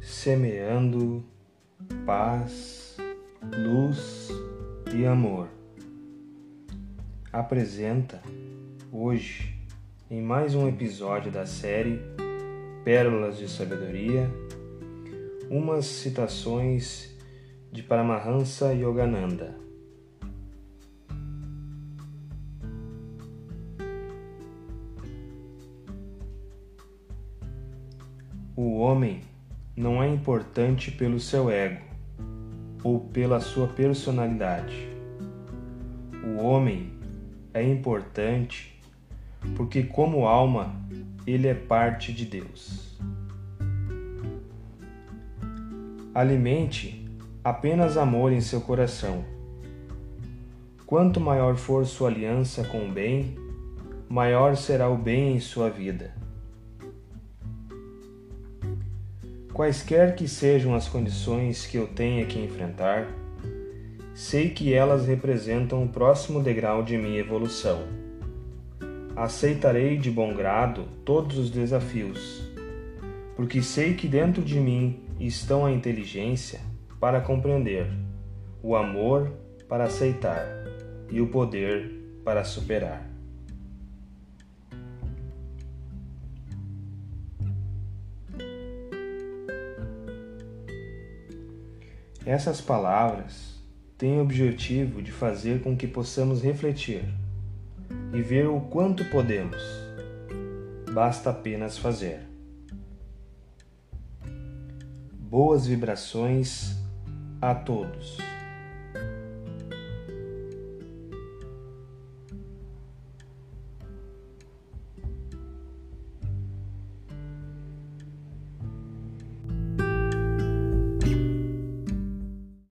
semeando paz, luz e amor. Apresenta hoje, em mais um episódio da série Pérolas de Sabedoria, umas citações de Paramahansa Yogananda. O homem não é importante pelo seu ego ou pela sua personalidade. O homem é importante porque, como alma, ele é parte de Deus. Alimente apenas amor em seu coração. Quanto maior for sua aliança com o bem, maior será o bem em sua vida. Quaisquer que sejam as condições que eu tenha que enfrentar, sei que elas representam o próximo degrau de minha evolução. Aceitarei de bom grado todos os desafios, porque sei que dentro de mim estão a inteligência para compreender, o amor para aceitar e o poder para superar. Essas palavras têm o objetivo de fazer com que possamos refletir e ver o quanto podemos. Basta apenas fazer. Boas vibrações a todos.